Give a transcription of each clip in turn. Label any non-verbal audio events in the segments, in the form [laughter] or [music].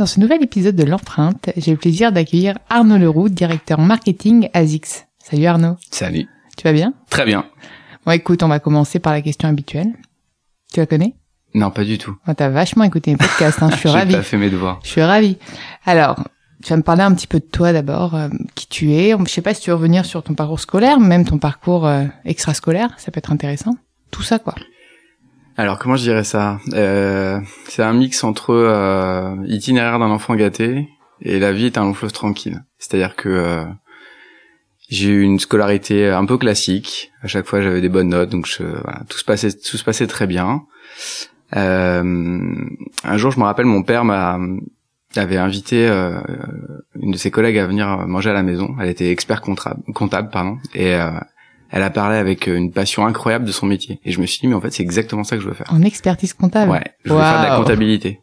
Dans ce nouvel épisode de l'empreinte, j'ai le plaisir d'accueillir Arnaud Leroux, directeur marketing à Zix. Salut Arnaud. Salut. Tu vas bien? Très bien. Bon écoute, on va commencer par la question habituelle. Tu la connais? Non, pas du tout. oh, T'as vachement écouté mes podcasts, hein, je [laughs] suis J'ai ravie. pas fait mes devoirs. Je suis ravie. Alors, tu vas me parler un petit peu de toi d'abord, euh, qui tu es. Je sais pas si tu veux revenir sur ton parcours scolaire, même ton parcours euh, extrascolaire, ça peut être intéressant. Tout ça quoi. Alors, comment je dirais ça? Euh, C'est un mix entre euh, itinéraire d'un enfant gâté et la vie est un long fleuve tranquille. C'est-à-dire que euh, j'ai eu une scolarité un peu classique. À chaque fois, j'avais des bonnes notes, donc tout se passait, tout se passait très bien. Euh, un jour, je me rappelle, mon père m'a avait invité une de ses collègues à venir manger à la maison. Elle était expert comptable, comptable pardon, et elle a parlé avec une passion incroyable de son métier. Et je me suis dit, mais en fait, c'est exactement ça que je veux faire. En expertise comptable. Ouais, je veux faire de la comptabilité.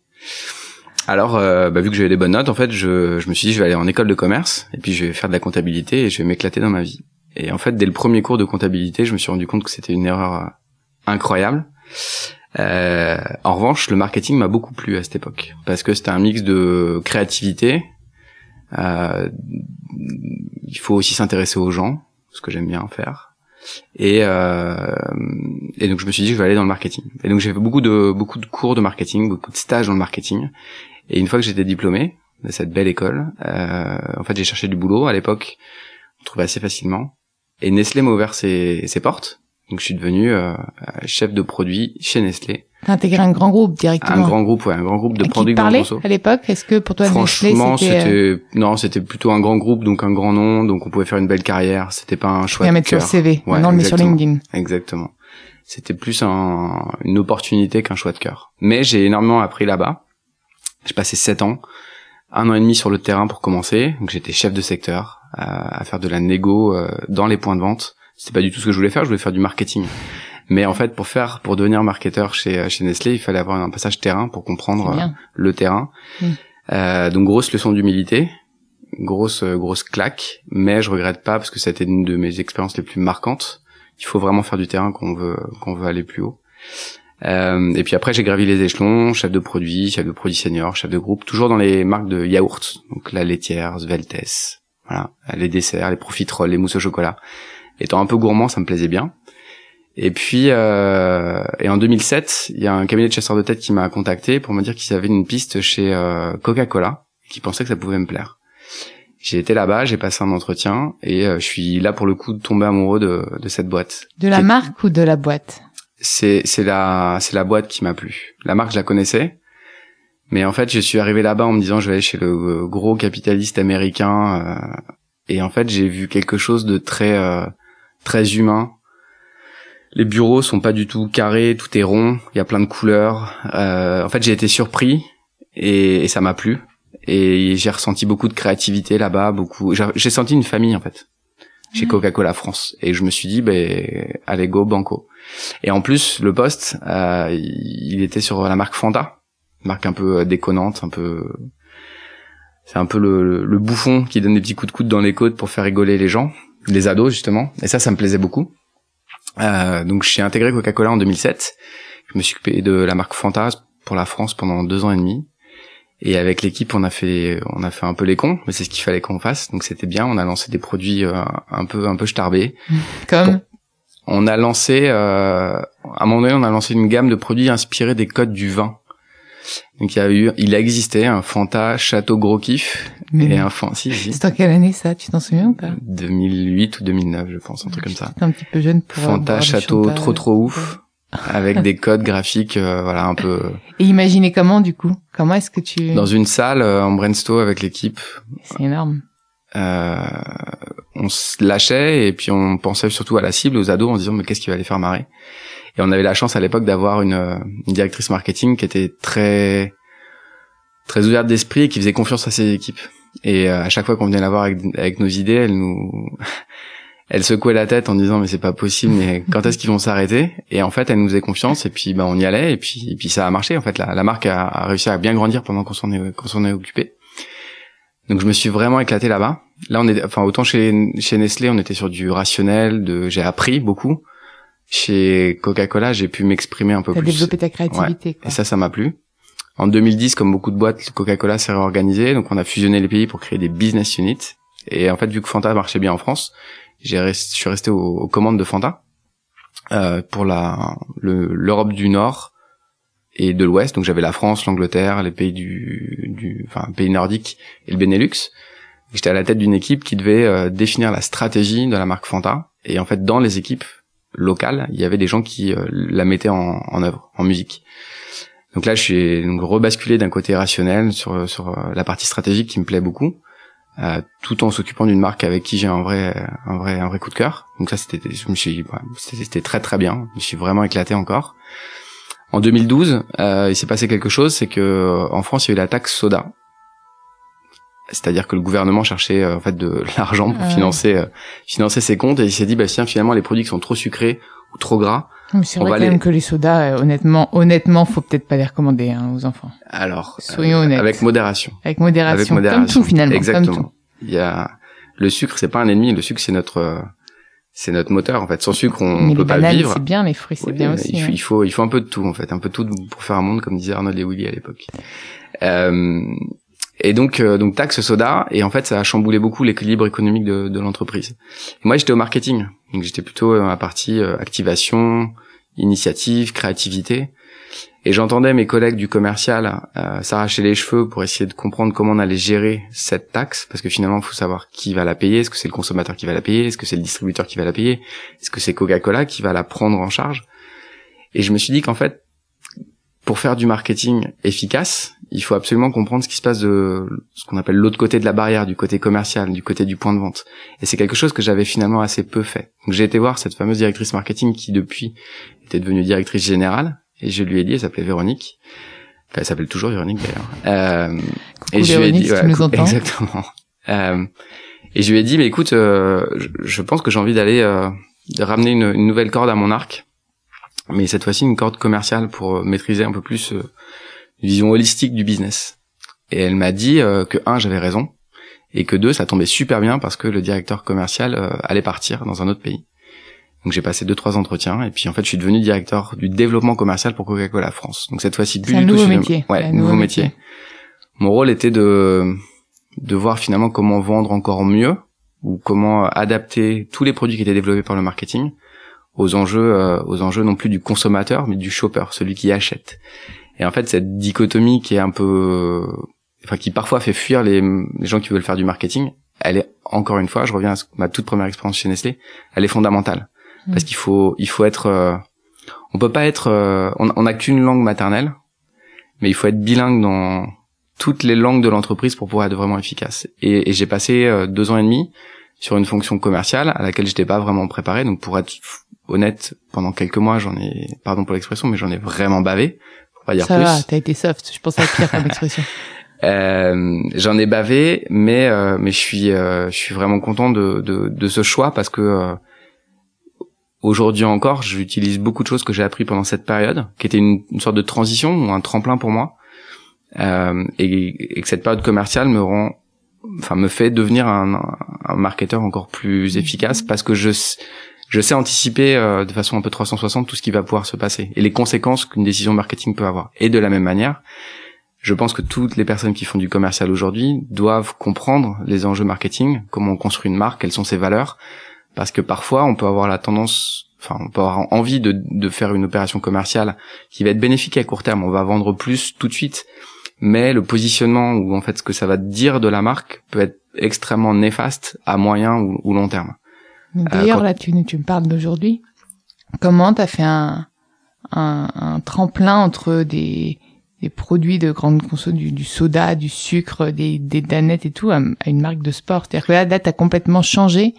Alors, euh, bah, vu que j'avais des bonnes notes, en fait, je, je me suis dit, je vais aller en école de commerce, et puis je vais faire de la comptabilité, et je vais m'éclater dans ma vie. Et en fait, dès le premier cours de comptabilité, je me suis rendu compte que c'était une erreur euh, incroyable. Euh, en revanche, le marketing m'a beaucoup plu à cette époque, parce que c'était un mix de créativité. Euh, il faut aussi s'intéresser aux gens, ce que j'aime bien faire. Et, euh, et donc je me suis dit je vais aller dans le marketing. Et donc j'ai fait beaucoup de beaucoup de cours de marketing, beaucoup de stages dans le marketing. Et une fois que j'étais diplômé de cette belle école, euh, en fait j'ai cherché du boulot. À l'époque, on trouvait assez facilement. Et Nestlé m'a ouvert ses, ses portes. Donc je suis devenu euh, chef de produit chez Nestlé. T'as intégré un grand groupe directement. Un grand groupe, ouais, un grand groupe de Qui produits parlait conso. à l'époque Est-ce que pour toi Franchement, c'était euh, c'était non, c'était plutôt un grand groupe, donc un grand nom, donc on pouvait faire une belle carrière. C'était pas un choix à de mettre sur cœur. CV Ouais, Maintenant on le met sur. LinkedIn. Exactement. C'était plus un, une opportunité qu'un choix de cœur. Mais j'ai énormément appris là-bas. J'ai passé sept ans, un an et demi sur le terrain pour commencer. Donc j'étais chef de secteur, à, à faire de la négo euh, dans les points de vente. C'était pas du tout ce que je voulais faire. Je voulais faire du marketing. Mais en fait, pour faire, pour devenir marketeur chez chez Nestlé, il fallait avoir un passage terrain pour comprendre euh, le terrain. Mm. Euh, donc grosse leçon d'humilité, grosse euh, grosse claque, mais je regrette pas parce que été une de mes expériences les plus marquantes. Il faut vraiment faire du terrain qu'on veut qu'on veut aller plus haut. Euh, et puis après j'ai gravi les échelons, chef de produit, chef de produit senior, chef de groupe, toujours dans les marques de yaourt, donc la laitière, Sveltes, voilà, les desserts, les profiteroles, les mousses au chocolat. Étant un peu gourmand, ça me plaisait bien. Et puis, euh, et en 2007, il y a un cabinet de chasseurs de tête qui m'a contacté pour me dire qu'ils avaient une piste chez euh, Coca-Cola, qui pensait que ça pouvait me plaire. J'ai été là-bas, j'ai passé un entretien, et euh, je suis là pour le coup de tomber amoureux de, de cette boîte. De la marque ou de la boîte? C'est c'est la c'est la boîte qui m'a plu. La marque, je la connaissais, mais en fait, je suis arrivé là-bas en me disant je vais aller chez le euh, gros capitaliste américain, euh, et en fait, j'ai vu quelque chose de très euh, très humain. Les bureaux sont pas du tout carrés, tout est rond, il y a plein de couleurs. Euh, en fait, j'ai été surpris et, et ça m'a plu. Et j'ai ressenti beaucoup de créativité là-bas, beaucoup. J'ai senti une famille en fait chez Mhm. Coca-Cola France. Et je me suis dit, ben, allez go banco. Et en plus, le poste, euh, il était sur la marque Fanta, marque un peu euh, déconnante, un peu. C'est un peu le, le- le bouffon qui donne des petits coups de coude dans les côtes pour faire rigoler les gens, les ados justement. Et ça, ça me plaisait beaucoup. Euh, donc j'ai intégré Coca-Cola en 2007. Je me suis occupé de la marque Fanta pour la France pendant deux ans et demi. Et avec l'équipe, on a fait, on a fait un peu les cons, mais c'est ce qu'il fallait qu'on fasse. Donc c'était bien. On a lancé des produits euh, un peu, un peu starbés. [laughs] Comme On a lancé, euh, à un moment donné, on a lancé une gamme de produits inspirés des codes du vin. Donc il y a eu, il existait un Fanta Château Gros Kiff Mais et un Fanta, si, si, C'est en quelle année ça? Tu t'en souviens ou pas? 2008 ou 2009, je pense, un truc comme ça. Un petit peu jeune pour Fanta Château trop trop ouf, [laughs] avec des codes graphiques, euh, voilà, un peu Et imaginez comment du coup? Comment est-ce que tu dans une salle euh, en brainstorm avec l'équipe. C'est énorme. euh, on se lâchait et puis on pensait surtout à la cible, aux ados, en se disant mais qu'est-ce qui va les faire marrer? Et on avait la chance à l'époque d'avoir une, euh, une directrice marketing qui était très très ouverte d'esprit et qui faisait confiance à ses équipes. Et à chaque fois qu'on venait la voir avec, avec nos idées, elle nous [laughs] elle secouait la tête en disant mais c'est pas possible mais [laughs] quand est-ce qu'ils vont s'arrêter? Et en fait elle nous faisait confiance et puis bah on y allait et puis et puis ça a marché en fait. La, la marque a, réussi à bien grandir pendant qu'on s'en est qu'on s'en est occupé. Donc je me suis vraiment éclaté là-bas. Là on est enfin autant chez chez Nestlé on était sur du rationnel de j'ai appris beaucoup chez Coca-Cola j'ai pu m'exprimer un peu T'as plus développé ta créativité quoi. et ça ça m'a plu en 2010 comme beaucoup de boîtes Coca-Cola s'est réorganisé donc on a fusionné les pays pour créer des business units et en fait vu que Fanta marchait bien en France j'ai je suis resté aux, commandes de Fanta euh, pour la l'Europe du Nord et de l'Ouest. Donc j'avais la France, l'Angleterre, les pays du, du enfin pays nordiques et le Benelux. J'étais à la tête d'une équipe qui devait euh, définir la stratégie de la marque Fanta. Et en fait, dans les équipes locales, il y avait des gens qui euh, la mettaient en, en œuvre, en musique. Donc là, je suis donc rebasculé d'un côté rationnel sur sur euh, la partie stratégique qui me plaît beaucoup. Euh, tout en s'occupant d'une marque avec qui j'ai un vrai un vrai un vrai coup de cœur. Donc ça c'était je me suis c'était très très bien. Je me suis vraiment éclaté encore. En 2012, euh, il s'est passé quelque chose, c'est que en France il y a eu la taxe soda. C'est-à-dire que le gouvernement cherchait euh, en fait de [laughs] l'argent pour financer euh, financer ses comptes et il s'est dit bah tiens finalement les produits qui sont trop sucrés ou trop gras. C'est vrai quand même que les sodas, honnêtement, honnêtement, faut peut-être pas les recommander hein, aux enfants. Alors, soyons honnêtes. Avec modération. Avec modération. Avec modération. Comme tout finalement. Exactement. Il y a le sucre, c'est pas un ennemi. Le sucre, c'est notre c'est notre moteur en fait. Sans sucre, on, peut pas vivre. C'est bien, les fruits, c'est bien aussi. Il faut, il faut, il faut un peu de tout en fait, un peu de tout pour faire un monde, comme disait Arnold Lewilly à l'époque. Euh, et donc, euh, donc taxe soda, et en fait, ça a chamboulé beaucoup l'équilibre économique de, de l'entreprise. moi, j'étais au marketing, donc j'étais plutôt à la partie euh, activation, initiative, créativité. Et j'entendais mes collègues du commercial euh, s'arracher les cheveux pour essayer de comprendre comment on allait gérer cette taxe, parce que finalement, il faut savoir qui va la payer. Est-ce que c'est le consommateur qui va la payer? Est-ce que c'est le distributeur qui va la payer? Est-ce que c'est Coca-Cola qui va la prendre en charge? Et je me suis dit qu'en fait, pour faire du marketing efficace, il faut absolument comprendre ce qui se passe de ce qu'on appelle l'autre côté de la barrière, du côté commercial, du côté du point de vente. Et c'est quelque chose que j'avais finalement assez peu fait. Donc j'ai été voir cette fameuse directrice marketing qui depuis était devenue directrice générale et je lui ai dit, elle s'appelait Véronique. Enfin, elle s'appelle toujours Véronique d'ailleurs. Euh, et je lui ai dit, ouais, exactement. Euh, et je lui ai dit, mais écoute, euh, je, pense que j'ai envie d'aller euh, de ramener une, une, nouvelle corde à mon arc, mais cette fois-ci une corde commerciale pour maîtriser un peu plus euh, une vision holistique du business. Et elle m'a dit euh, que un, j'avais raison, et que deux, ça tombait super bien parce que le directeur commercial allait partir dans un autre pays. Donc j'ai passé deux trois entretiens et puis en fait je suis devenu directeur du développement commercial pour Coca-Cola France. Donc cette fois-ci plus du tout nouveau métier. Ouais, nouveau, métier. Mon rôle était de de voir finalement comment vendre encore mieux ou comment adapter tous les produits qui étaient développés par le marketing aux enjeux euh, aux enjeux non plus du consommateur mais du shopper, celui qui achète. Et en fait cette dichotomie qui est un peu enfin qui parfois fait fuir les, les gens qui veulent faire du marketing, elle est encore une fois, je reviens à ma toute première expérience chez Nestlé, elle est fondamentale. Parce qu'il faut il faut être euh, on peut pas être euh, on, on a qu'une langue maternelle mais il faut être bilingue dans toutes les langues de l'entreprise pour pouvoir être vraiment efficace. Et, et j'ai passé euh, deux ans et demi sur une fonction commerciale à laquelle j'étais pas vraiment préparé. Donc pour être honnête pendant quelques mois j'en ai pardon pour l'expression mais j'en ai vraiment bavé. Pour pas dire ça plus. va t'as été soft. Je pense à pire comme expression. [laughs] Euh, j'en ai bavé, mais euh, mais je suis euh, je suis vraiment content de, de, de ce choix parce que Aujourd'hui encore, j'utilise beaucoup de choses que j'ai appris pendant cette période, qui était une, sorte de transition ou un tremplin pour moi, euh, et, que cette période commerciale me rend, enfin, me fait devenir un, un marketeur encore plus efficace parce que je je sais anticiper euh, de façon un peu 360 tout ce qui va pouvoir se passer et les conséquences qu'une décision marketing peut avoir. Et de la même manière, je pense que toutes les personnes qui font du commercial aujourd'hui doivent comprendre les enjeux marketing, comment on construit une marque, quelles sont ses valeurs, parce que parfois on peut avoir la tendance enfin on peut avoir envie de, de faire une opération commerciale qui va être bénéfique à court terme. On va vendre plus tout de suite. Mais le positionnement ou en fait ce que ça va dire de la marque peut être extrêmement néfaste à moyen ou, long terme d'ailleurs euh, là tu, tu me parles d'aujourd'hui comment t'as fait un, un, un tremplin entre des des produits de grande conso, du, du, soda, du sucre, des, des danettes et tout, à, une marque de sport? C'est-à-dire que là, là, t'as complètement changé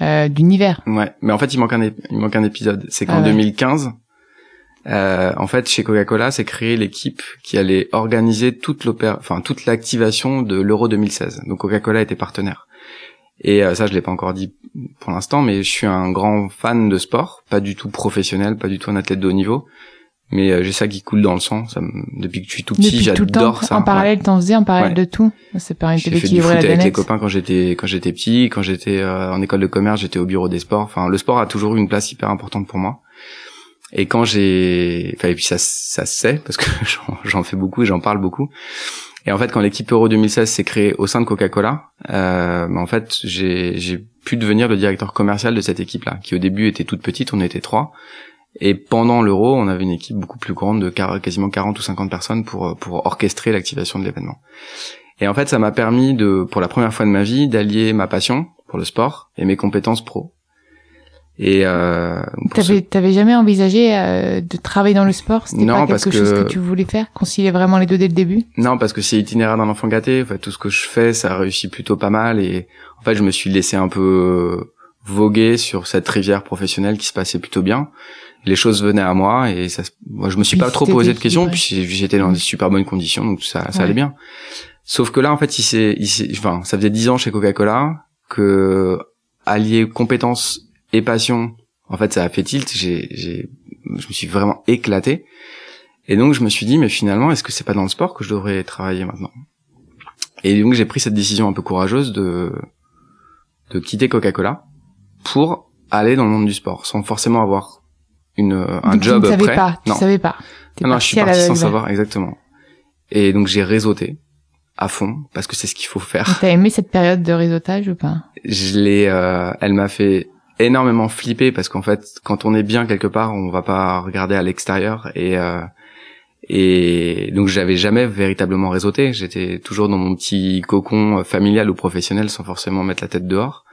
euh, d'univers. Ouais, mais en fait, il manque un, il manque un épisode. C'est qu'en 2015, euh, en fait, chez Coca-Cola, c'est créé l'équipe qui allait organiser toute l'opéra, enfin toute l'activation de l'Euro 2016. Donc Coca-Cola était partenaire. Et euh, ça, je l'ai pas encore dit pour l'instant, mais je suis un grand fan de sport, pas du tout professionnel, pas du tout un athlète de haut niveau, mais euh, j'ai ça qui coule dans le sang. Ça Depuis que je suis tout petit, j'adore ça. En parallèle, t'en faisais en parallèle de tout. Ça permet d'équilibrer la avec les copains quand j'étais quand j'étais petit, quand j'étais euh, en école de commerce, j'étais au bureau des sports. Enfin, le sport a toujours eu une place hyper importante pour moi. Et quand j'ai, enfin, et puis ça, ça se sait parce que [laughs] j'en fais beaucoup et j'en parle beaucoup. Et en fait, quand l'équipe Euro 2016 s'est créée au sein de Coca-Cola, euh, en fait, j'ai pu devenir le directeur commercial de cette équipe-là, qui au début était toute petite, on était trois. Et pendant l'Euro, on avait une équipe beaucoup plus grande de quasiment 40 ou 50 personnes pour pour orchestrer l'activation de l'événement. Et en fait, ça m'a permis de, pour la première fois de ma vie, d'allier ma passion pour le sport et mes compétences pro. Et euh, t'avais t'avais jamais envisagé euh, de travailler dans le sport? C'était pas quelque chose que tu voulais faire? Concilier vraiment les deux dès le début? Non, parce que c'est itinéraire d'un enfant gâté. En fait, tout ce que je fais, ça réussit plutôt pas mal. Et en fait, je me suis laissé un peu voguer sur cette rivière professionnelle qui se passait plutôt bien. Les choses venaient à moi et ça, moi, je me suis pas trop posé de questions. Puis j'étais dans des super bonnes conditions, donc ça, ça allait bien. Sauf que là, en fait, il s'est, il enfin, ça faisait dix ans chez Coca-Cola que allier compétences et passion, en fait, ça a fait tilt. J'ai, j'ai, je me suis vraiment éclaté. Et donc, je me suis dit, mais finalement, est-ce que c'est pas dans le sport que je devrais travailler maintenant? Et donc, j'ai pris cette décision un peu courageuse de, de quitter Coca-Cola pour aller dans le monde du sport, sans forcément avoir une, un job tu ne savais Pas, tu non. savais pas. Non, non, je suis parti sans savoir exactement. Et donc, j'ai réseauté à fond parce que c'est ce qu'il faut faire. T'as aimé cette période de réseautage ou pas? Je l'ai. Euh, elle m'a fait énormément flippé parce qu'en fait, quand on est bien quelque part, on va pas regarder à l'extérieur et euh, et donc j'avais jamais véritablement réseauté. J'étais toujours dans mon petit cocon familial ou professionnel sans forcément mettre la tête dehors.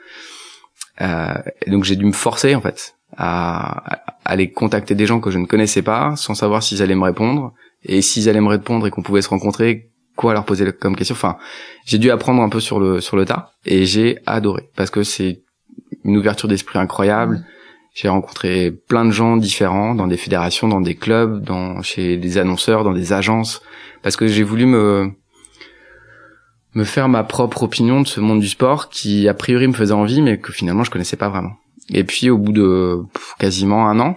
Euh, et donc j'ai dû me forcer en fait à, à, aller contacter des gens que je ne connaissais pas sans savoir s'ils allaient me répondre et s'ils allaient me répondre et qu'on pouvait se rencontrer quoi leur poser comme question? Enfin j'ai dû apprendre un peu sur le sur le tas et j'ai adoré parce que c'est une ouverture d'esprit incroyable. J'ai rencontré plein de gens différents dans des fédérations, dans des clubs, dans chez des annonceurs, dans des agences, parce que j'ai voulu me me faire ma propre opinion de ce monde du sport qui a priori me faisait envie, mais que finalement je connaissais pas vraiment. Et puis au bout de quasiment un an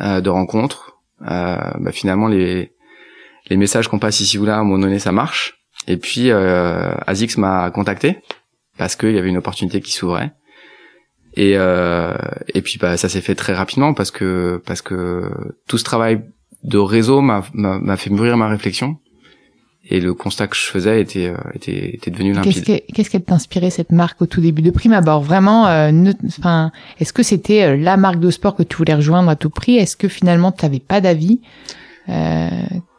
euh, de rencontres, euh, bah, finalement les les messages qu'on passe ici ou là à un moment donné ça marche. Et puis euh, Azix m'a contacté parce qu'il y avait une opportunité qui s'ouvrait. Et euh, et puis bah ça s'est fait très rapidement parce que parce que tout ce travail de réseau m'a m'a fait mûrir ma réflexion. Et le constat que je faisais était euh, était, était devenu limpide. Qu'est-ce qu'elle t'a inspiré cette marque au tout début de prime abord Vraiment, euh, enfin, est-ce que c'était euh, la marque de sport que tu voulais rejoindre à tout prix? Est-ce que finalement tu n'avais pas d'avis? Euh...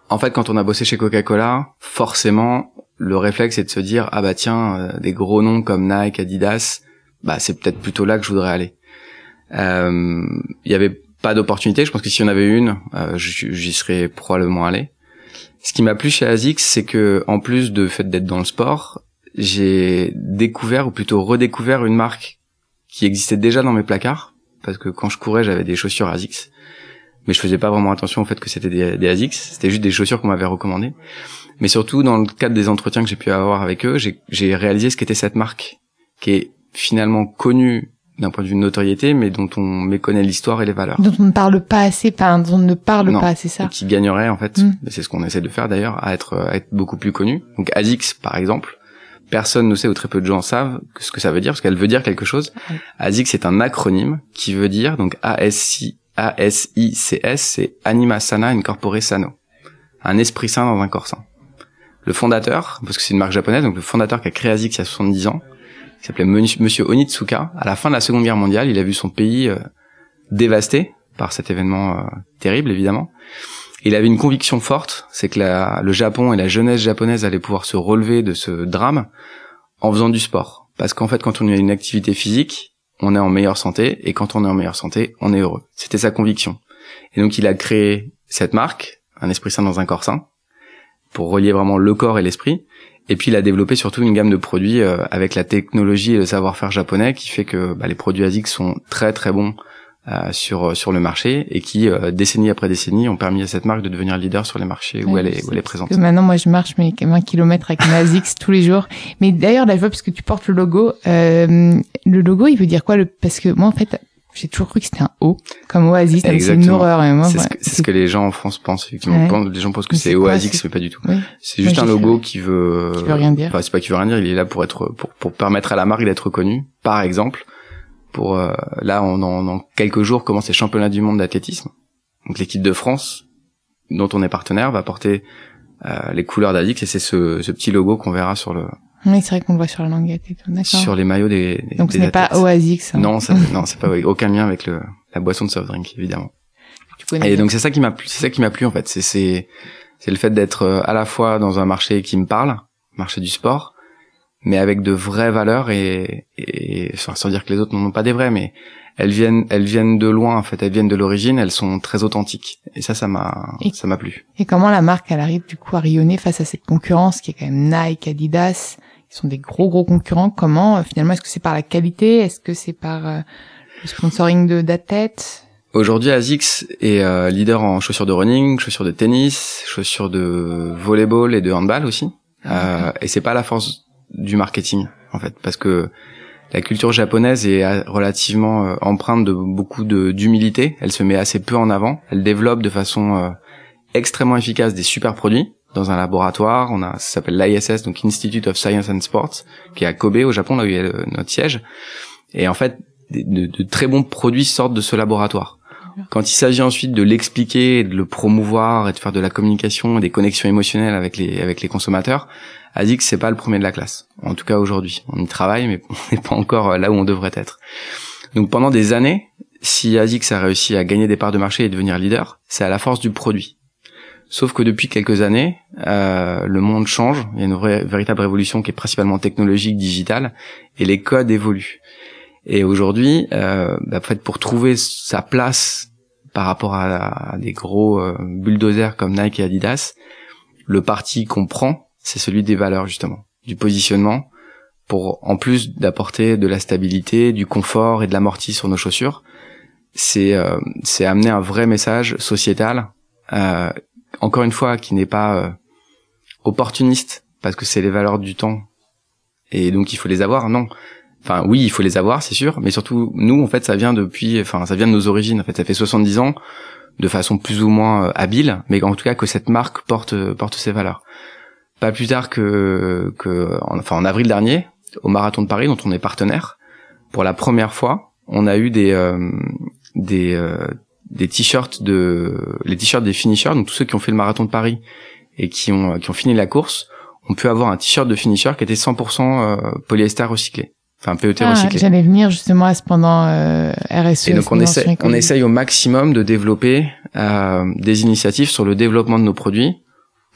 En fait, quand on a bossé chez Coca-Cola, forcément, le réflexe est de se dire ah bah tiens, des gros noms comme Nike, Adidas, bah c'est peut-être plutôt là que je voudrais aller. Il euh, y avait pas d'opportunité. Je pense que si on avait une, euh, j'y serais probablement allé. Ce qui m'a plu chez Azix, c'est que en plus de fait d'être dans le sport, j'ai découvert ou plutôt redécouvert une marque qui existait déjà dans mes placards parce que quand je courais, j'avais des chaussures Azix, mais je faisais pas vraiment attention au fait que c'était des, des Azix. C'était juste des chaussures qu'on m'avait recommandées. Mais surtout dans le cadre des entretiens que j'ai pu avoir avec eux, j'ai réalisé ce qu'était cette marque, qui est finalement connu d'un point de vue de notoriété, mais dont on méconnaît l'histoire et les valeurs. Dont on ne parle pas assez, enfin, dont on ne parle pas assez, ça. Et qui gagnerait, en fait, mm. c'est ce qu'on essaie de faire d'ailleurs, à être, à être beaucoup plus connu. Donc, ASICS, par exemple, personne ne sait ou très peu de gens savent ce que ça veut dire, parce qu'elle veut dire quelque chose. Mm. ASICS, c'est un acronyme qui veut dire, donc, A-S-I, A-S-I-C-S, c'est Anima Sana Incorpore Sano. Un esprit sain dans un corps sain. Le fondateur, parce que c'est une marque japonaise, donc le fondateur qui a créé ASICS il y a 70 ans, qui s'appelait Monsieur Onitsuka. À la fin de la Seconde Guerre mondiale, il a vu son pays euh, dévasté par cet événement euh, terrible, évidemment. Il avait une conviction forte, c'est que le Japon et la jeunesse japonaise allaient pouvoir se relever de ce drame en faisant du sport. Parce qu'en fait, quand on a une activité physique, on est en meilleure santé, et quand on est en meilleure santé, on est heureux. C'était sa conviction. Et donc, il a créé cette marque, un esprit sain dans un corps sain, pour relier vraiment le corps et l'esprit. Et puis il a développé surtout une gamme de produits euh, avec la technologie et le savoir-faire japonais qui fait que bah, les produits ASIC sont très très bons euh, sur sur le marché et qui euh, décennie après décennie ont permis à cette marque de devenir leader sur les marchés où elle est où elle est présente. Que maintenant moi je marche mes 20 km avec ma ASICS tous les jours. Mais d'ailleurs là je vois parce que tu portes le logo. Euh, le logo il veut dire quoi? Le parce que moi en fait j'ai toujours cru que c'était un O, comme Oasis, c'est une horreur. C'est ce, ce, que les gens en France pensent, effectivement. Les gens pensent que c'est Oasis, mais pas du tout. C'est juste un logo qui veut... Qui veut rien dire. Enfin, c'est pas qui veut rien dire, il est là pour être, pour, pour permettre à la marque d'être connue. Par exemple, pour, euh, là, on, dans quelques jours, commence les championnats du monde d'athlétisme. Donc l'équipe de France, dont on est partenaire, va porter euh, les couleurs d'Adix et c'est ce, ce petit logo qu'on verra sur le, oui, c'est vrai qu'on le voit sur la languette et tout. D'accord. Sur les maillots des. des Donc ce n'est pas Oasis. Hein. Non, ça, [laughs] non, c'est pas aucun lien avec le la boisson de soft drink évidemment. et donc c'est ça qui m'a plu, c'est ça qui m'a plu en fait. C'est c'est c'est le fait d'être euh, à la fois dans un marché qui me parle, marché du sport, mais avec de vraies valeurs et, et sans dire que les autres n'en ont pas des vraies, mais elles viennent elles viennent de loin en fait elles viennent de l'origine elles sont très authentiques et ça ça m'a ça m'a plu et comment la marque elle arrive du coup à rayonner face à cette concurrence qui est quand même Nike Adidas qui sont des gros gros concurrents comment euh, finalement est-ce que c'est par la qualité? Est-ce que c'est par euh, le sponsoring de d'athlètes Aujourd'hui, ASICS est euh, leader en chaussures de running, chaussures de tennis, chaussures de volleyball et de handball aussi. Euh, et c'est pas la force du marketing en fait, parce que la culture japonaise est relativement euh, empreinte de beaucoup de d'humilité. Elle se met assez peu en avant. Elle développe de façon extrêmement efficace des super produits dans un laboratoire. On a, ça s'appelle l'ISS, donc Institute of Science and Sports, qui est à Kobe au Japon, là où il y a notre siège. Et en fait, de, de, très bons produits sortent de ce laboratoire. Quand il s'agit ensuite de l'expliquer, de le promouvoir et de faire de la communication, des connexions émotionnelles avec les avec les consommateurs, ASICS c'est pas le premier de la classe. En tout cas aujourd'hui, on y travaille, mais [laughs] on n'est pas encore euh, là où on devrait être. Donc pendant des années, si ASICS a réussi à gagner des parts de marché et devenir leader, c'est à la force du produit. Sauf que depuis quelques années, euh, le monde change. Il y a une vraie, véritable révolution qui est principalement technologique, digitale, et les codes évoluent. Et aujourd'hui, euh, bah, en fait, pour trouver sa place par rapport à, des gros euh, bulldozers comme Nike et Adidas, le parti qu'on prend, c'est celui des valeurs justement, du positionnement, pour en plus d'apporter de la stabilité, du confort et de l'amorti sur nos chaussures, c'est euh, c'est amener un vrai message sociétal, euh, encore une fois, qui n'est pas euh, opportuniste, parce que c'est les valeurs du temps, et donc il faut les avoir. Non, Enfin, oui, il faut les avoir, c'est sûr, mais surtout, nous, en fait, ça vient depuis, enfin, ça vient de nos origines. En fait, ça fait 70 ans, de façon plus ou moins euh, habile, mais en tout cas que cette marque porte porte ses valeurs. Pas plus tard que que, enfin, en avril dernier, au marathon de Paris, dont on est partenaire, pour la première fois, on a eu des euh, des euh, des t-shirts de les t-shirts des finishers, donc tous ceux qui ont fait le marathon de Paris et qui ont qui ont fini la course, on peut avoir un t-shirt de finisher qui était 100% polyester recyclé. Enfin, PET ah, recyclé. J'allais venir justement à ce pendant euh, RSE. Et donc on essaie, on essaye au maximum de développer euh, des initiatives sur le développement de nos produits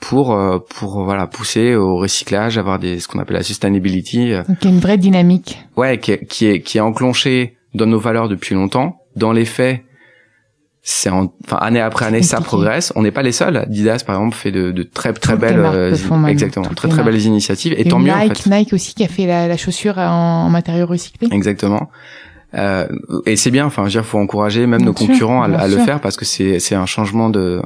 pour euh, pour voilà pousser au recyclage, avoir des ce qu'on appelle la sustainability. Euh. Donc il y a une vraie dynamique. Ouais, qui est, qui est qui est enclenchée dans nos valeurs depuis longtemps. Dans les faits, c'est enfin année après année ça progresse. On n'est pas les seuls. Didas par exemple fait de, de très très belles euh, exactement. Très très belles initiatives. Et, tant mieux Nike, en fait. Nike aussi qui a fait la, la chaussure en, matériaux recyclés. Exactement. Euh, et c'est bien. Enfin je veux dire faut encourager même nos concurrents à, le faire parce que c'est c'est un changement de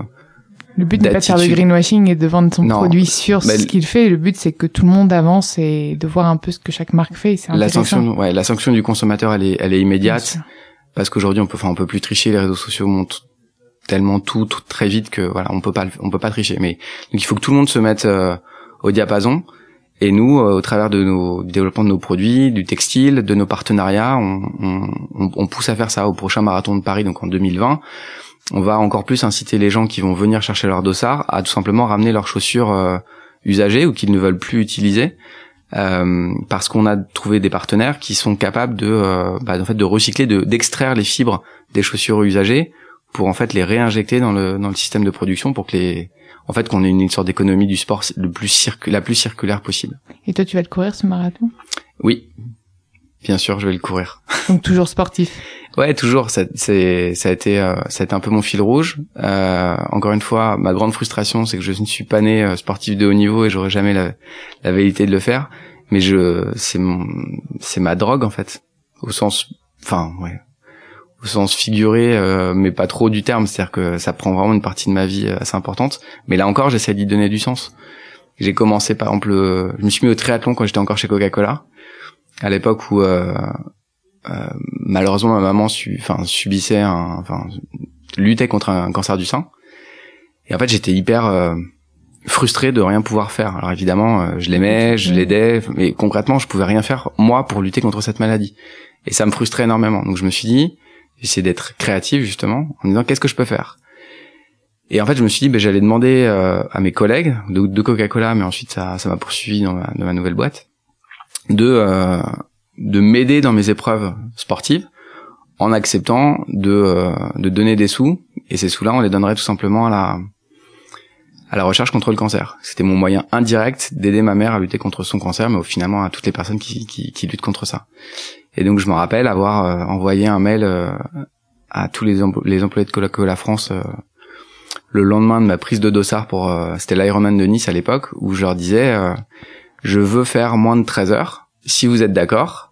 le but n'est pas de faire le greenwashing et de vendre son produit sur ce qu'il fait. Le but, c'est que tout le monde avance et de voir un peu ce que chaque marque fait. C'est la sanction, ouais, la sanction du consommateur, elle est, elle est immédiate parce qu'aujourd'hui on peut enfin on peut plus tricher les réseaux sociaux montrent tellement tout, très vite que voilà on peut pas on peut pas tricher. Mais donc il faut que tout le monde se mette euh, au diapason. Et nous euh, au travers de nos du développement de nos produits du textile de nos partenariats on, pousse à faire ça au prochain marathon de Paris donc en 2020 on va encore plus inciter les gens qui vont venir chercher leur dossard à tout simplement ramener leurs chaussures euh, usagées ou qu'ils ne veulent plus utiliser euh, parce qu'on a trouvé des partenaires qui sont capables de, euh, bah, en fait, de recycler, de d'extraire les fibres des chaussures usagées pour en fait les réinjecter dans le dans le système de production pour que les en fait qu'on ait une, sorte d'économie du sport le plus la plus circulaire possible. Et toi tu vas le courir ce marathon? Oui. Bien sûr, je vais le courir. Donc toujours sportif. [laughs] ouais, toujours. Ça, c'est, ça a été, euh, ça a été un peu mon fil rouge. Euh, encore une fois, ma grande frustration, c'est que je ne suis pas né euh, sportif de haut niveau et j'aurais jamais la, la vérité de le faire. Mais je, c'est mon, c'est ma drogue en fait, au sens, enfin, ouais, au sens figuré, euh, mais pas trop du terme. C'est-à-dire que ça prend vraiment une partie de ma vie assez importante. Mais là encore, j'essaie d'y donner du sens. J'ai commencé par exemple, je me suis mis au triathlon quand j'étais encore chez Coca-Cola, à l'époque où euh, euh, malheureusement ma maman su, subissait, un, enfin luttait contre un cancer du sein. Et en fait, j'étais hyper euh, frustré de rien pouvoir faire. Alors évidemment, euh, je l'aimais, je l'aidais, mais concrètement, je pouvais rien faire moi pour lutter contre cette maladie. Et ça me frustrait énormément. Donc je me suis dit, j'essayais d'être créatif justement, en disant qu'est-ce que je peux faire? Et en fait, je me suis dit, ben, j'allais demander euh, à mes collègues de, de Coca-Cola, mais ensuite ça, ça m'a poursuivi dans ma, dans ma, nouvelle boîte, de euh, de m'aider dans mes épreuves sportives en acceptant de euh, de donner des sous. Et ces sous-là, on les donnerait tout simplement à la à la recherche contre le cancer. C'était mon moyen indirect d'aider ma mère à lutter contre son cancer, mais finalement à toutes les personnes qui, qui, qui luttent contre ça. Et donc je me rappelle avoir euh, envoyé un mail euh, à tous les, les employés de Coca-Cola France euh, le lendemain de ma prise de dossard pour c'était l'Ironman de Nice à l'époque où je leur disais je veux faire moins de 13 heures si vous êtes d'accord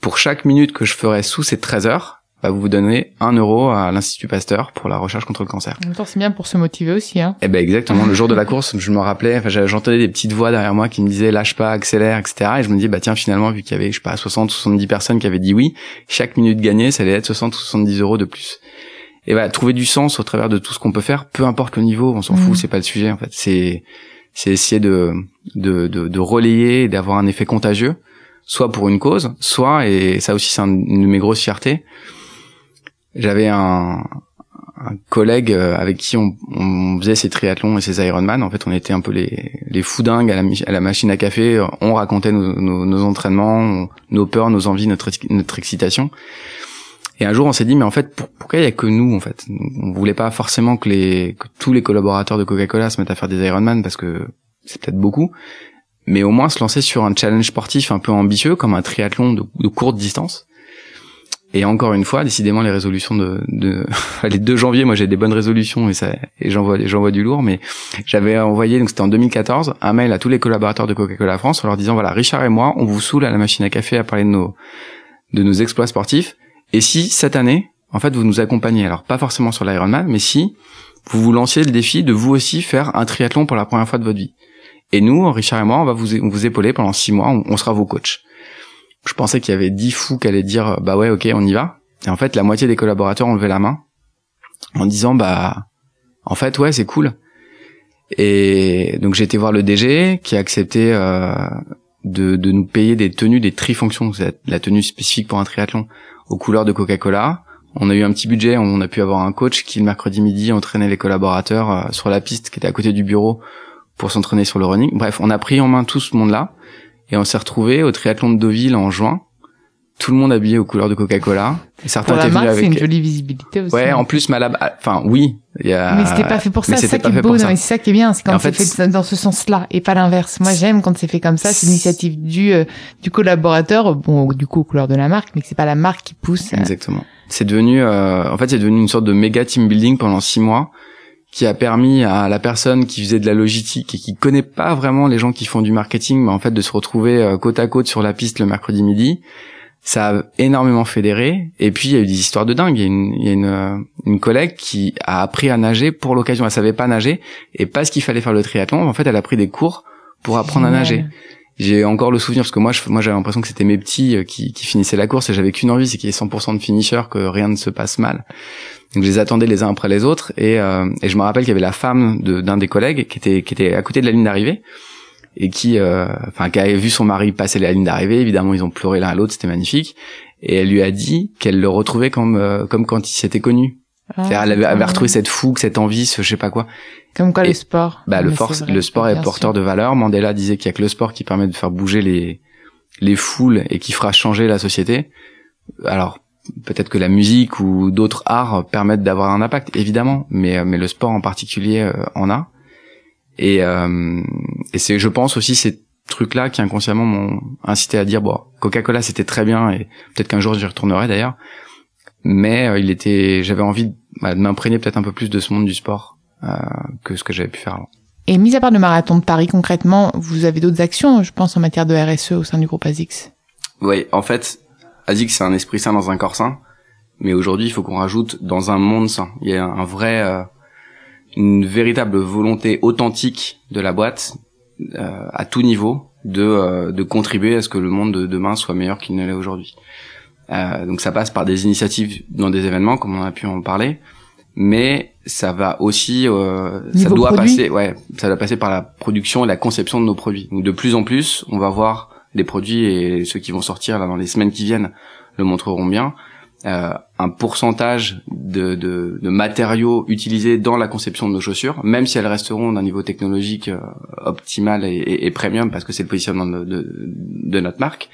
pour chaque minute que je ferai sous ces 13 heures va vous donner un euro à l'Institut Pasteur pour la recherche contre le cancer. En même temps, c'est bien pour se motiver aussi. Hein. Eh ben exactement. le jour de la [laughs] course, je me rappelais, enfin, j'entendais des petites voix derrière moi qui me disaient lâche pas, accélère, etc. Et je me dis bah tiens finalement vu qu'il y avait je sais pas 60 70 personnes qui avaient dit oui, chaque minute gagnée, ça allait être 60 ou 70 euros de plus. Et voilà, trouver du sens au travers de tout ce qu'on peut faire, peu importe le niveau, on s'en fout, mmh. c'est pas le sujet en fait. C'est c'est essayer de de, de, de relayer et d'avoir un effet contagieux, soit pour une cause, soit et ça aussi c'est une de mes grosses fiertés j'avais un, un, collègue euh, avec qui on, on, faisait ces triathlons et ces Ironman. En fait, on était un peu les, les foudingues à la, à la machine à café. On racontait nos, nos, nos entraînements, nos peurs, nos envies, notre, notre excitation. Et un jour, on s'est dit, mais en fait, pourquoi il y a que nous, en fait? On voulait pas forcément que, les, que tous les collaborateurs de Coca-Cola se mettent à faire des Ironman parce que c'est peut-être beaucoup, mais au moins se lancer sur un challenge sportif un peu ambitieux, comme un triathlon de, courte distance et encore une fois, décidément, les résolutions de, de [laughs] les 2 janvier, moi j'ai des bonnes résolutions et ça, et j'envoie, j'envoie du lourd, mais j'avais envoyé, donc c'était en 2014, un mail à tous les collaborateurs de Coca-Cola France en leur disant voilà, Richard et moi, on vous saoule à la machine à café à parler de nos, de nos exploits sportifs. Et si cette année, en fait, vous nous accompagnez, alors pas forcément sur l'Ironman, mais si vous vous lanciez le défi de vous aussi faire un triathlon pour la première fois de votre vie. Et nous, Richard et moi, on va vous, vous épauler pendant six mois, on, on sera vos coachs. Je pensais qu'il y avait dix fous qui allaient dire bah ouais ok on y va. Et en fait la moitié des collaborateurs ont levé la main en disant bah en fait ouais c'est cool. Et donc j'ai été voir le DG qui a accepté euh, de, de nous payer des tenues des trifonctions la tenue spécifique pour un triathlon aux couleurs de Coca-Cola. On a eu un petit budget on a pu avoir un coach qui le mercredi midi entraînait les collaborateurs euh, sur la piste qui était à côté du bureau pour s'entraîner sur le running bref on a pris en main tout ce monde là et on s'est retrouvé au triathlon de Deauville en juin. Tout le monde habillé aux couleurs de Coca-Cola. Et certains étaient venus avec. C'est une jolie visibilité aussi. Ouais, en plus, Malab, enfin, oui. Y a... Mais c'était pas fait pour ça. C'est ça qui est beau. C'est ça qui est bien. C'est quand c'est fait, dans ce sens-là et pas l'inverse. Moi, j'aime quand c'est fait comme ça. C'est l'initiative du, euh, du collaborateur. Bon, du coup, aux couleurs de la marque, mais que c'est pas la marque qui pousse. Euh. Exactement. C'est devenu, euh, en fait, c'est devenu une sorte de méga team building pendant six mois qui a permis à la personne qui faisait de la logistique et qui connaît pas vraiment les gens qui font du marketing, mais en fait de se retrouver euh, côte à côte sur la piste le mercredi midi, ça a énormément fédéré. Et puis il y a eu des histoires de dingue. Il y a une, il y a une, euh, une collègue qui a appris à nager pour l'occasion. Elle savait pas nager et parce qu'il fallait faire le triathlon, en fait elle a pris des cours pour apprendre à nager. J'ai encore le souvenir parce que moi, je, moi j'avais l'impression que c'était mes petits euh, qui, qui finissaient la course et j'avais qu'une envie, c'est qu'il y ait 100% de finisher, que rien ne se passe mal. Donc je les attendais les uns après les autres et, euh, et je me rappelle qu'il y avait la femme d'un des collègues qui était qui était à côté de la ligne d'arrivée et qui euh, enfin qui avait vu son mari passer la ligne d'arrivée. Évidemment, ils ont pleuré l'un à l'autre, c'était magnifique. Et elle lui a dit qu'elle le retrouvait comme euh, comme quand ils s'étaient connus. Ah, elle avait, avait, retrouvé cette fougue, cette envie, ce je sais pas quoi. Comme quoi le sport. Bah le force, le sport est porteur de valeur. Mandela disait qu'il y a que le sport qui permet de faire bouger les les foules et qui fera changer la société. Alors peut-être que la musique ou d'autres arts permettent d'avoir un impact, évidemment, mais mais le sport en particulier euh, en a. Et euh, et c'est, je pense aussi, ces trucs-là qui inconsciemment m'ont incité à dire bon, Coca-Cola c'était très bien et peut-être qu'un jour j'y retournerai d'ailleurs. Mais euh, il était, j'avais envie bah, de m'imprégner peut-être un peu plus de ce monde du sport que ce que j'avais pu faire avant. Et mis à part le marathon de Paris, concrètement, vous avez d'autres actions, je pense, en matière de RSE au sein du groupe ASICS? Oui, en fait, Azik, c'est un esprit sain dans un corps sain. Mais aujourd'hui, il faut qu'on rajoute dans un monde sain. Il y a un vrai, euh, une véritable volonté authentique de la boîte euh, à tout niveau de, euh, de contribuer à ce que le monde de demain soit meilleur qu'il ne l'est aujourd'hui. donc ça passe par des initiatives dans des événements, comme on a pu en parler, mais ça va aussi, ça doit passer, ouais, ça doit passer par la production et la conception de nos produits. Donc de plus en plus, on va voir des produits et ceux qui vont sortir là dans les semaines qui viennent le montreront bien euh, un pourcentage de, de, de, matériaux utilisés dans la conception de nos chaussures, même si elles resteront d'un niveau technologique euh, optimal et, et, premium parce que c'est le positionnement de, de, notre marque,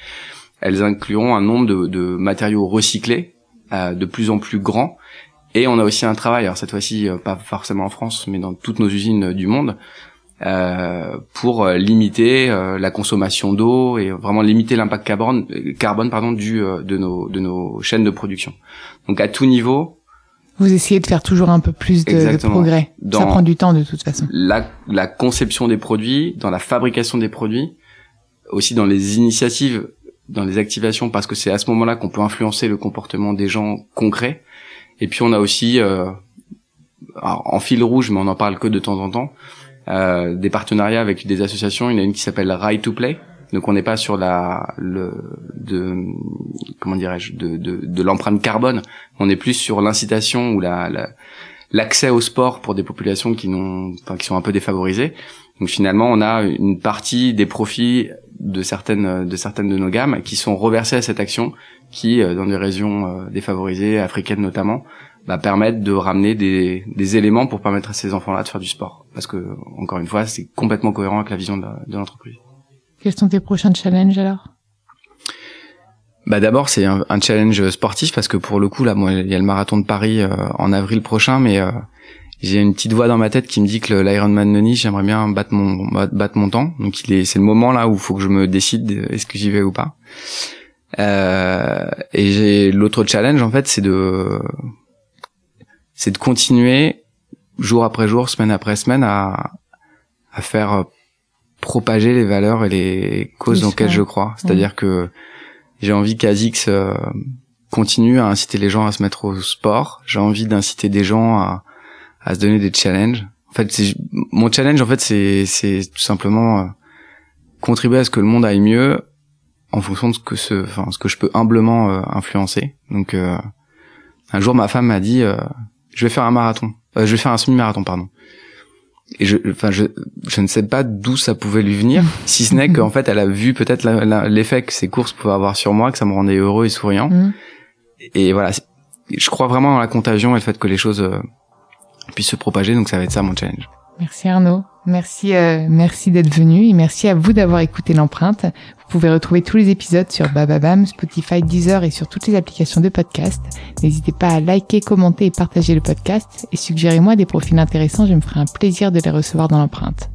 elles incluront un nombre de, matériaux recyclés euh, de plus en plus grand. Et on a aussi un travail, alors cette fois-ci euh, pas forcément en France, mais dans toutes nos usines du monde, pour euh, limiter euh, la consommation d'eau et vraiment limiter l'impact carbone, carbone pardon, du, de, nos, de nos chaînes de production. Donc à tout niveau. Vous essayez de faire toujours un peu plus de, progrès. Ça prend du temps de toute façon. La, la conception des produits, dans la fabrication des produits, aussi dans les initiatives, dans les activations, parce que c'est à ce moment-là qu'on peut influencer le comportement des gens concrets. Et puis on a aussi, euh, en fil rouge, mais on en parle que de temps en temps, euh, des partenariats avec des associations. Il y en a une qui s'appelle Right to Play. Donc on n'est pas sur la le de comment dirais-je de, de, de l'empreinte carbone. On est plus sur l'incitation ou la, l'accès au sport pour des populations qui n'ont enfin, qui sont un peu défavorisées. Donc finalement, on a une partie des profits de certaines de certaines de nos gammes qui sont reversés à cette action qui euh, dans des régions euh, défavorisées africaines notamment bah, permettre de ramener des, des éléments pour permettre à ces enfants-là de faire du sport. Parce que, encore une fois, c'est complètement cohérent avec la vision de l'entreprise. Quels sont tes prochains challenges alors? Bah d'abord c'est un, challenge sportif parce que pour le coup là moi il y a le marathon de Paris euh, en avril prochain mais euh, j'ai une petite voix dans ma tête qui me dit que l'Ironman de Nice j'aimerais bien battre mon battre mon temps donc il est c'est le moment là où il faut que je me décide est-ce que j'y vais ou pas euh, et j'ai l'autre challenge en fait c'est de c'est de continuer jour après jour, semaine après semaine à, à faire euh, propager les valeurs et les causes dans lesquelles je crois. C'est-à-dire que j'ai envie qu'Azix euh, continue à inciter les gens à se mettre au sport. J'ai envie d'inciter des gens à, à se donner des challenges. En fait, mon challenge, en fait, c'est, c'est tout simplement euh, contribuer à ce que le monde aille mieux en fonction de ce que ce, enfin, ce que je peux humblement influencer. Donc, un jour, ma femme m'a dit, je vais faire un marathon. Euh, je vais faire un semi-marathon, pardon. Et je, enfin, je, je ne sais pas d'où ça pouvait lui venir, [laughs] si ce n'est qu'en fait, elle a vu peut-être l'effet que ces courses pouvaient avoir sur moi, que ça me rendait heureux et souriant. Mm. Et voilà, je crois vraiment dans la contagion et le fait que les choses euh, puissent se propager, donc ça va être ça mon challenge. Merci Arnaud. Merci, euh, merci d'être venu et merci à vous d'avoir écouté l'empreinte. Vous pouvez retrouver tous les épisodes sur Bababam, Spotify, Deezer et sur toutes les applications de podcast. N'hésitez pas à liker, commenter et partager le podcast et suggérez-moi des profils intéressants. Je me ferai un plaisir de les recevoir dans l'empreinte.